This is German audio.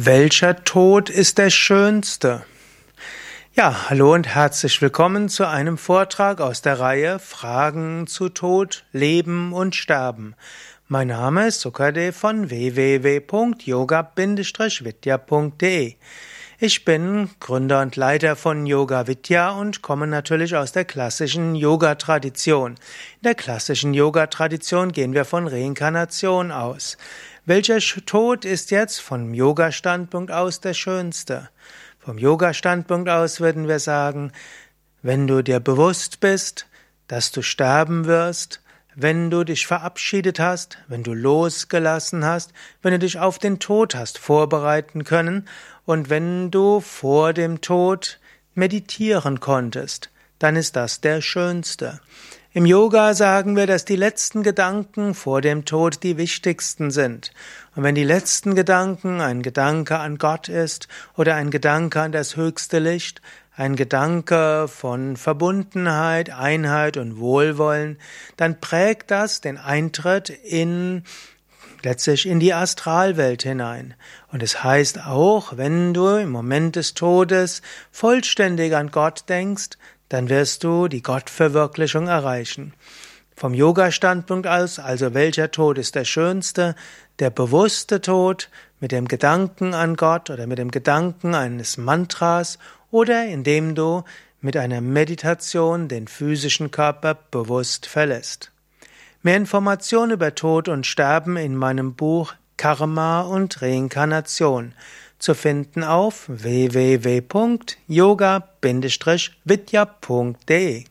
Welcher Tod ist der schönste? Ja, hallo und herzlich willkommen zu einem Vortrag aus der Reihe Fragen zu Tod, Leben und Sterben. Mein Name ist Sukade von www.yoga-vidya.de. Ich bin Gründer und Leiter von Yoga Vidya und komme natürlich aus der klassischen Yoga-Tradition. In der klassischen Yoga-Tradition gehen wir von Reinkarnation aus. Welcher Tod ist jetzt vom Yoga-Standpunkt aus der schönste? Vom Yoga-Standpunkt aus würden wir sagen, wenn du dir bewusst bist, dass du sterben wirst, wenn du dich verabschiedet hast, wenn du losgelassen hast, wenn du dich auf den Tod hast vorbereiten können und wenn du vor dem Tod meditieren konntest, dann ist das der schönste. Im Yoga sagen wir, dass die letzten Gedanken vor dem Tod die wichtigsten sind. Und wenn die letzten Gedanken ein Gedanke an Gott ist oder ein Gedanke an das höchste Licht, ein Gedanke von Verbundenheit, Einheit und Wohlwollen, dann prägt das den Eintritt in letztlich in die Astralwelt hinein. Und es heißt auch, wenn du im Moment des Todes vollständig an Gott denkst, dann wirst du die Gottverwirklichung erreichen. Vom Yoga-Standpunkt aus, also welcher Tod ist der schönste? Der bewusste Tod mit dem Gedanken an Gott oder mit dem Gedanken eines Mantras oder indem du mit einer Meditation den physischen Körper bewusst verlässt. Mehr Informationen über Tod und Sterben in meinem Buch Karma und Reinkarnation zu finden auf www.yoga-vidya.de